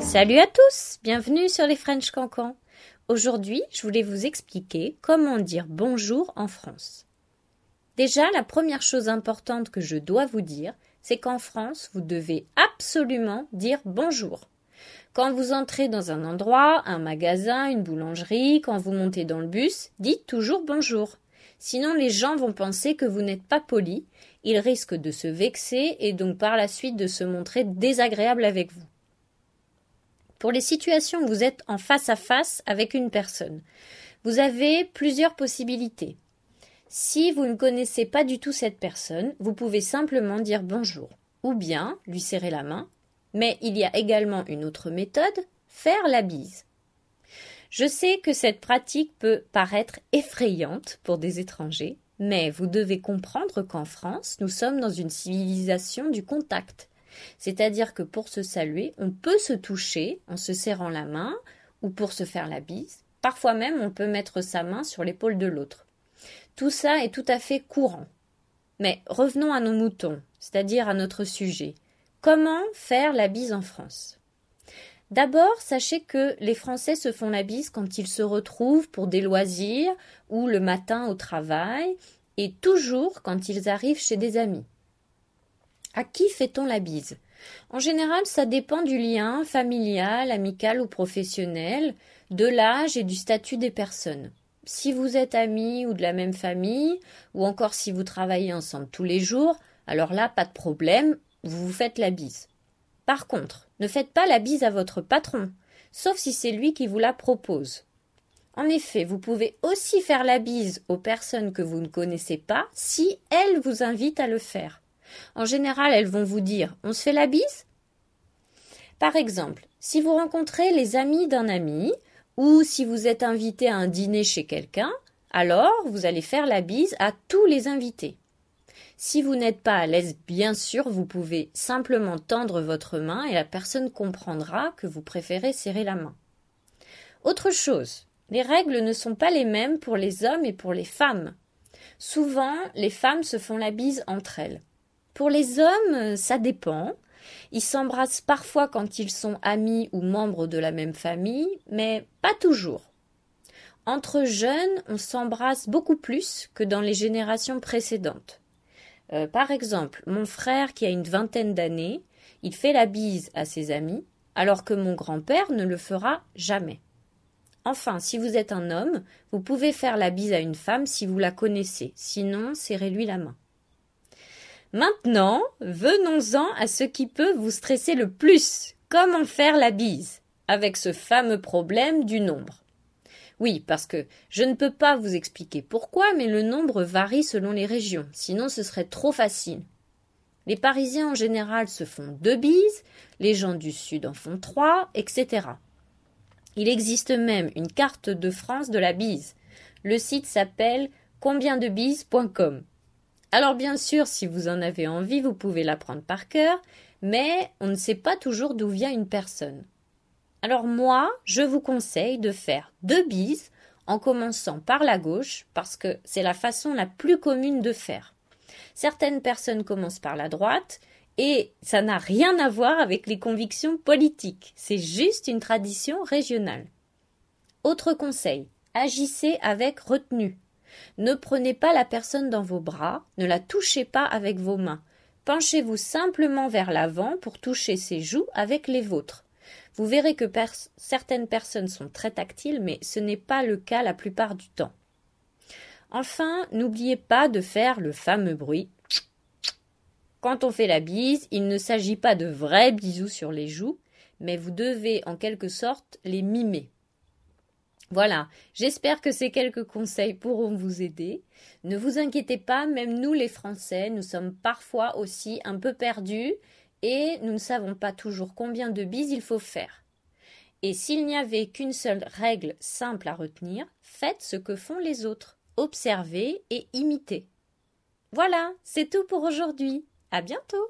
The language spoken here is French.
Salut à tous, bienvenue sur les French Cancans. Aujourd'hui, je voulais vous expliquer comment dire bonjour en France. Déjà, la première chose importante que je dois vous dire, c'est qu'en France, vous devez absolument dire bonjour. Quand vous entrez dans un endroit, un magasin, une boulangerie, quand vous montez dans le bus, dites toujours bonjour. Sinon, les gens vont penser que vous n'êtes pas poli, ils risquent de se vexer et donc par la suite de se montrer désagréables avec vous. Pour les situations où vous êtes en face à face avec une personne, vous avez plusieurs possibilités. Si vous ne connaissez pas du tout cette personne, vous pouvez simplement dire bonjour, ou bien lui serrer la main, mais il y a également une autre méthode, faire la bise. Je sais que cette pratique peut paraître effrayante pour des étrangers, mais vous devez comprendre qu'en France, nous sommes dans une civilisation du contact. C'est-à-dire que pour se saluer, on peut se toucher en se serrant la main ou pour se faire la bise. Parfois même, on peut mettre sa main sur l'épaule de l'autre. Tout ça est tout à fait courant. Mais revenons à nos moutons, c'est-à-dire à notre sujet. Comment faire la bise en France? D'abord, sachez que les Français se font la bise quand ils se retrouvent pour des loisirs ou le matin au travail et toujours quand ils arrivent chez des amis. À qui fait-on la bise? En général, ça dépend du lien familial, amical ou professionnel, de l'âge et du statut des personnes. Si vous êtes amis ou de la même famille, ou encore si vous travaillez ensemble tous les jours, alors là, pas de problème, vous vous faites la bise. Par contre, ne faites pas la bise à votre patron, sauf si c'est lui qui vous la propose. En effet, vous pouvez aussi faire la bise aux personnes que vous ne connaissez pas si elles vous invitent à le faire. En général, elles vont vous dire On se fait la bise? Par exemple, si vous rencontrez les amis d'un ami, ou si vous êtes invité à un dîner chez quelqu'un, alors vous allez faire la bise à tous les invités. Si vous n'êtes pas à l'aise, bien sûr, vous pouvez simplement tendre votre main et la personne comprendra que vous préférez serrer la main. Autre chose, les règles ne sont pas les mêmes pour les hommes et pour les femmes. Souvent, les femmes se font la bise entre elles. Pour les hommes, ça dépend. Ils s'embrassent parfois quand ils sont amis ou membres de la même famille, mais pas toujours. Entre jeunes, on s'embrasse beaucoup plus que dans les générations précédentes. Euh, par exemple, mon frère qui a une vingtaine d'années, il fait la bise à ses amis, alors que mon grand-père ne le fera jamais. Enfin, si vous êtes un homme, vous pouvez faire la bise à une femme si vous la connaissez, sinon serrez-lui la main. Maintenant, venons-en à ce qui peut vous stresser le plus. Comment faire la bise avec ce fameux problème du nombre? Oui, parce que je ne peux pas vous expliquer pourquoi, mais le nombre varie selon les régions, sinon ce serait trop facile. Les Parisiens en général se font deux bises, les gens du Sud en font trois, etc. Il existe même une carte de France de la bise. Le site s'appelle combiendebises.com. Alors bien sûr, si vous en avez envie, vous pouvez l'apprendre par cœur, mais on ne sait pas toujours d'où vient une personne. Alors moi, je vous conseille de faire deux bises en commençant par la gauche parce que c'est la façon la plus commune de faire. Certaines personnes commencent par la droite et ça n'a rien à voir avec les convictions politiques, c'est juste une tradition régionale. Autre conseil, agissez avec retenue. Ne prenez pas la personne dans vos bras, ne la touchez pas avec vos mains. Penchez-vous simplement vers l'avant pour toucher ses joues avec les vôtres. Vous verrez que certaines personnes sont très tactiles, mais ce n'est pas le cas la plupart du temps. Enfin, n'oubliez pas de faire le fameux bruit. Quand on fait la bise, il ne s'agit pas de vrais bisous sur les joues, mais vous devez en quelque sorte les mimer. Voilà, j'espère que ces quelques conseils pourront vous aider. Ne vous inquiétez pas, même nous les Français, nous sommes parfois aussi un peu perdus et nous ne savons pas toujours combien de bises il faut faire. Et s'il n'y avait qu'une seule règle simple à retenir, faites ce que font les autres, observez et imitez. Voilà, c'est tout pour aujourd'hui. À bientôt.